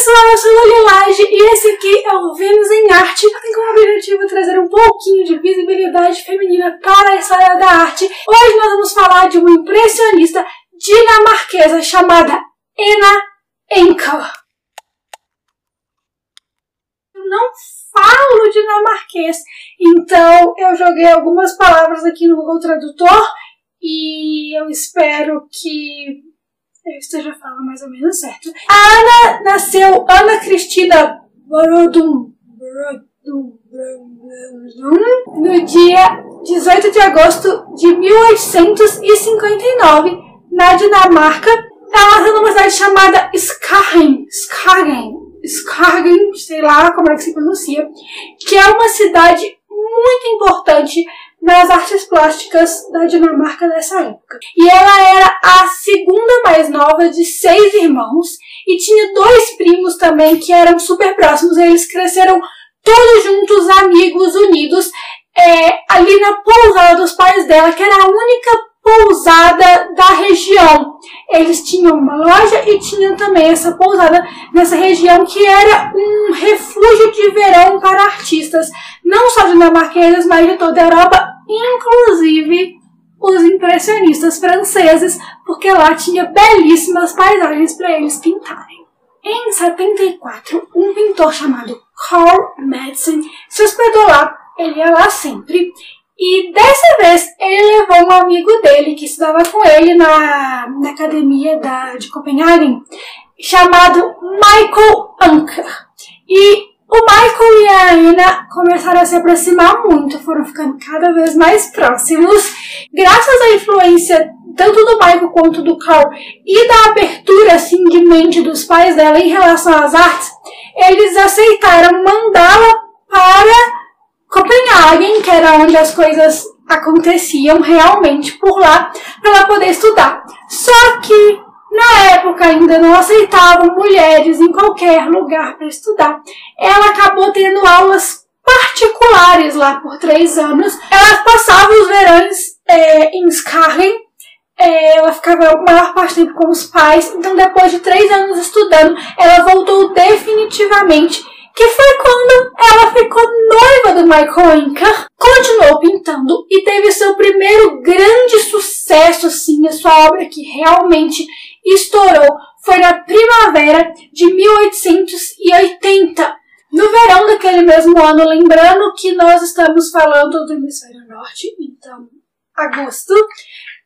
sou a Lilage e esse aqui é o Vênus em Arte, que tem como objetivo trazer um pouquinho de visibilidade feminina para a história da arte. Hoje nós vamos falar de uma impressionista dinamarquesa chamada Ena Enker. Eu não falo dinamarquês, então eu joguei algumas palavras aqui no Google Tradutor e eu espero que eu esteja falando mais ou menos certo. A Ana nasceu Ana Cristina Borodum, no dia 18 de agosto de 1859, na Dinamarca. Ela nasceu numa cidade chamada Skagen, Skagen, Skagen, sei lá como é que se pronuncia, que é uma cidade muito importante nas artes plásticas da Dinamarca nessa época. E ela era a segunda mais nova de seis irmãos e tinha dois primos também que eram super próximos. Eles cresceram todos juntos, amigos, unidos, é, ali na pousada dos pais dela, que era a única pousada da região. Eles tinham uma loja e tinham também essa pousada nessa região que era um refúgio de verão para artistas, não só dinamarqueses, mas de toda a Europa, inclusive os impressionistas franceses, porque lá tinha belíssimas paisagens para eles pintarem. Em 74, um pintor chamado Carl Madsen se hospedou lá, ele ia lá sempre, e dessa vez ele levou um amigo dele que estudava com ele na, na academia da, de Copenhagen, chamado Michael Anker. E o Michael e a Ana começaram a se aproximar muito, foram ficando cada vez mais próximos, graças à influência tanto do Michael quanto do Carl e da abertura assim de mente dos pais dela em relação às artes, eles aceitaram mandá-la para Copenhagen, que era onde as coisas aconteciam realmente por lá, para ela poder estudar. Só que na época ainda não aceitavam mulheres em qualquer lugar para estudar. Ela acabou tendo aulas particulares lá por três anos. Ela passava os verões é, em Skagen, é, ela ficava a maior parte do tempo com os pais. Então, depois de três anos estudando, ela voltou definitivamente que foi quando ela ficou noiva do Michael Inca, continuou pintando e teve seu primeiro grande sucesso, assim, a sua obra que realmente estourou foi na primavera de 1880. No verão daquele mesmo ano, lembrando que nós estamos falando do hemisfério norte, então, agosto,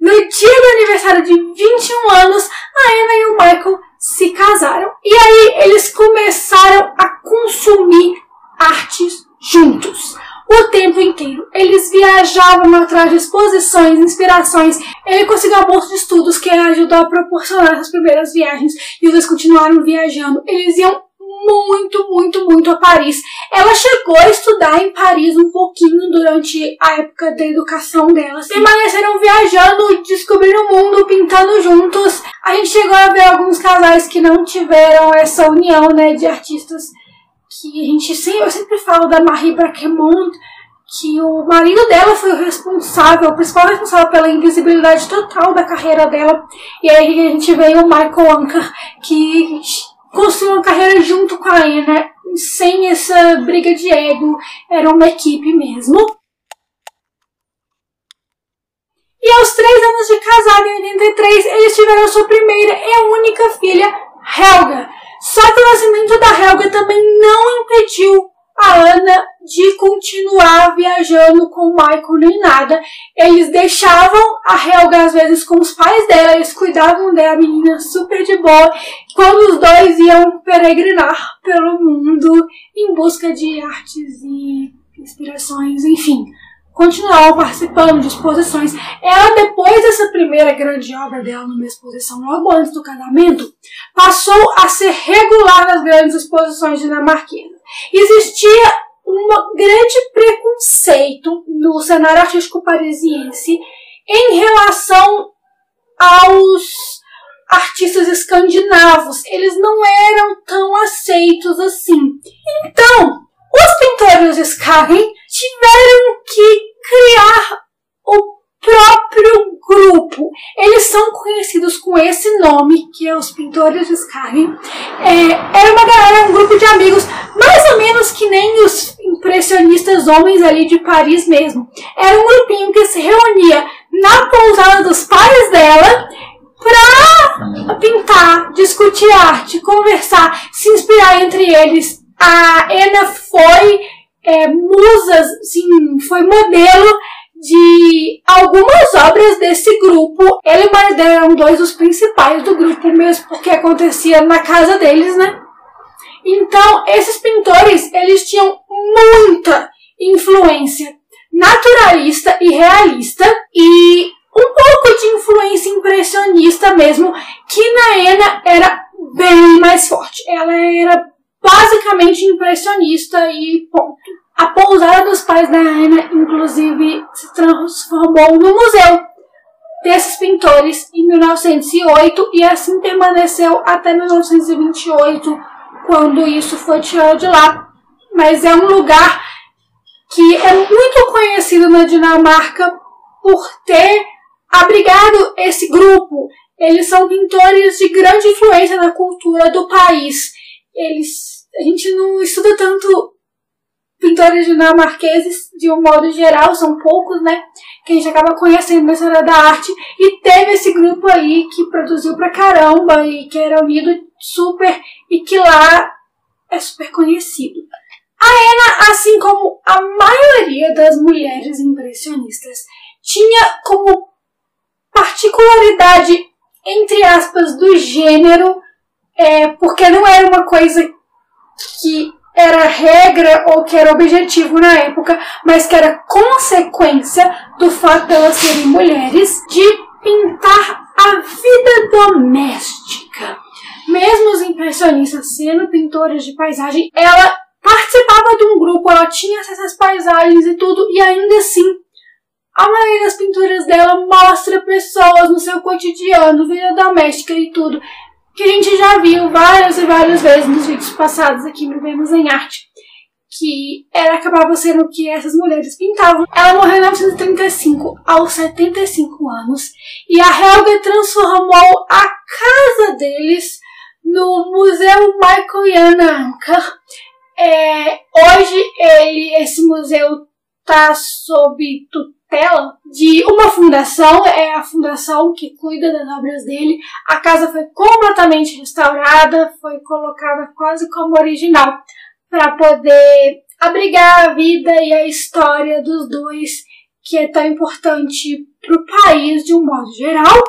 no dia do aniversário de 21 anos, a Anna e o Michael se casaram. E aí eles começaram a consumir artes juntos. O tempo inteiro. Eles viajavam atrás de exposições, inspirações. Ele conseguiu a bolsa de estudos que ajudou a proporcionar as primeiras viagens. E os dois continuaram viajando. Eles iam muito, muito, muito a Paris. Ela chegou a estudar em Paris um pouquinho durante a época da educação dela. Assim. Permaneceram viajando, descobrindo o mundo, pintando juntos. A gente chegou a ver alguns casais que não tiveram essa união, né, de artistas que a gente sempre, eu sempre falo da Marie Braquemont, que o marido dela foi o responsável, o principal responsável pela invisibilidade total da carreira dela. E aí a gente vê o Michael Anker, que construiu uma carreira junto com a Anna, sem essa briga de ego, era uma equipe mesmo. E aos três anos de casado, em 83, eles tiveram sua primeira e única filha, Helga. Só que o nascimento da Helga também não impediu a Ana de continuar viajando com o Michael nem nada. Eles deixavam a Helga às vezes com os pais dela, eles cuidavam dela, menina super de boa, quando os dois iam peregrinar pelo mundo em busca de artes e inspirações, enfim continuavam participando de exposições. Ela, depois dessa primeira grande obra dela numa exposição, logo antes do casamento, passou a ser regular nas grandes exposições dinamarquesas. Existia um grande preconceito no cenário artístico parisiense em relação aos artistas escandinavos. Eles não eram tão aceitos assim. Então, os pintores Skagen tiveram que criar o próprio grupo. Eles são conhecidos com esse nome, que é os Pintores de Sky. É, era uma galera, um grupo de amigos, mais ou menos que nem os impressionistas homens ali de Paris mesmo. Era um grupinho que se reunia na pousada dos pais dela para pintar, discutir arte, conversar, se inspirar entre eles. A Ana foi é, musa, sim, foi modelo de algumas obras desse grupo. Ele e o eram dois dos principais do grupo mesmo, porque acontecia na casa deles, né? Então, esses pintores, eles tinham muita influência naturalista e realista e um pouco de influência impressionista mesmo, que na Ena era bem mais forte. Ela era basicamente impressionista e ponto. A pousada dos pais da Ana, inclusive, se transformou no museu desses pintores em 1908 e assim permaneceu até 1928, quando isso foi tirado de lá. Mas é um lugar que é muito conhecido na Dinamarca por ter abrigado esse grupo. Eles são pintores de grande influência na cultura do país. Eles, a gente não estuda tanto pintores dinamarqueses de um modo geral, são poucos, né? Que a gente acaba conhecendo na história da arte. E teve esse grupo aí que produziu pra caramba e que era unido super e que lá é super conhecido. A Ena, assim como a maioria das mulheres impressionistas, tinha como particularidade, entre aspas, do gênero, é, porque não era uma coisa que era regra ou que era objetivo na época, mas que era consequência do fato de elas serem mulheres, de pintar a vida doméstica. Mesmo os impressionistas sendo pintores de paisagem, ela participava de um grupo, ela tinha acesso às paisagens e tudo, e ainda assim, a maioria das pinturas dela mostra pessoas no seu cotidiano, vida doméstica e tudo que a gente já viu várias e várias vezes nos vídeos passados aqui no Vênus em Arte, que era acabava sendo o que essas mulheres pintavam. Ela morreu em 1935, aos 75 anos, e a Helga transformou a casa deles no Museu Michael Jan Anker. É, hoje ele, esse museu está sob tutela de uma fundação, é a fundação que cuida das obras dele. A casa foi completamente restaurada, foi colocada quase como original, para poder abrigar a vida e a história dos dois, que é tão importante para o país de um modo geral.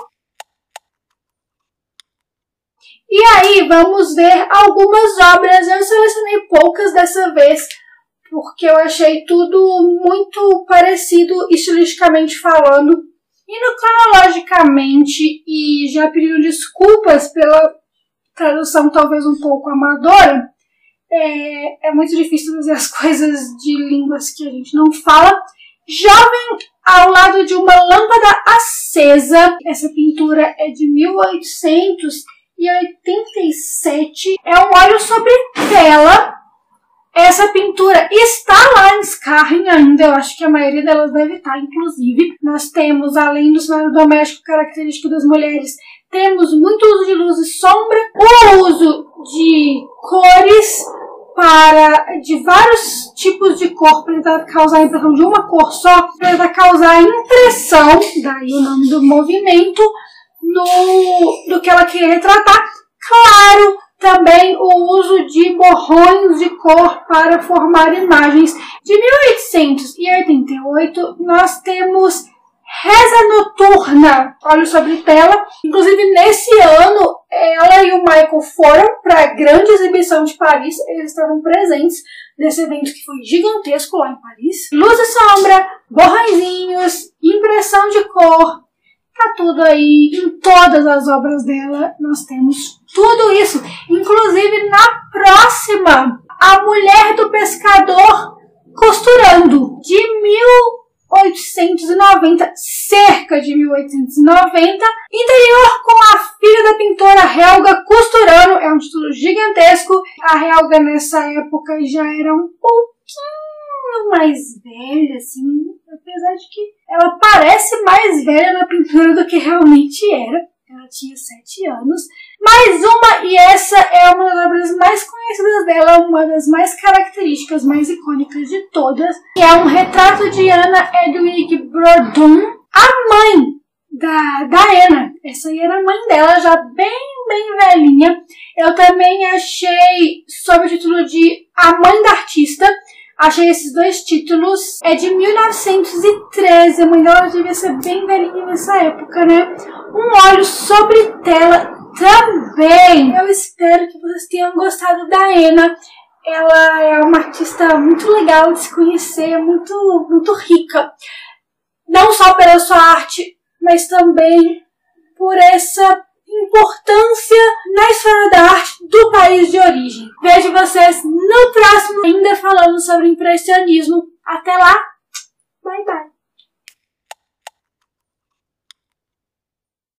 E aí, vamos ver algumas obras. Eu selecionei poucas dessa vez porque eu achei tudo muito parecido estilisticamente falando. Indo cronologicamente e já pedindo desculpas pela tradução talvez um pouco amadora, é, é muito difícil fazer as coisas de línguas que a gente não fala. Jovem ao lado de uma lâmpada acesa. Essa pintura é de 1887. É um óleo sobre tela essa pintura está lá em Scarring ainda, eu acho que a maioria delas deve estar, inclusive. Nós temos, além do cenário doméstico característico das mulheres, temos muito uso de luz e sombra, o uso de cores para de vários tipos de cor para tentar causar a impressão de uma cor só, para tentar causar a impressão, daí o nome do movimento, no, do que ela queria retratar. Claro, também o uso de borrões de cor para formar imagens. De 1888, nós temos Reza Noturna, olho sobre tela. Inclusive, nesse ano, ela e o Michael foram para a grande exibição de Paris. Eles estavam presentes nesse evento que foi gigantesco lá em Paris. Luz e sombra, borrõezinhos, impressão de cor, tá tudo aí em todas as obras dela. Nós temos tudo isso. Inclusive na próxima, A Mulher do Pescador Costurando, de 1890, cerca de 1890. Interior com a filha da pintora Helga Costurando, é um título gigantesco. A Helga nessa época já era um pouquinho mais velha, assim, apesar de que ela parece mais velha na pintura do que realmente era. Ela tinha sete anos. Mais uma, e essa é uma das obras mais conhecidas dela, uma das mais características, mais icônicas de todas, que é um retrato de Anna Edwig Brodon, a mãe da, da Anna. Essa aí era a mãe dela, já bem, bem velhinha. Eu também achei, sob o título de A Mãe da Artista, Achei esses dois títulos. É de 1913. A mãe dela devia ser bem velhinha nessa época, né? Um olho sobre tela também. Eu espero que vocês tenham gostado da Ena. Ela é uma artista muito legal de se conhecer, muito, muito rica. Não só pela sua arte, mas também por essa importância na história da arte do país de origem. Vejo vocês no próximo, ainda falando sobre impressionismo. Até lá, bye bye!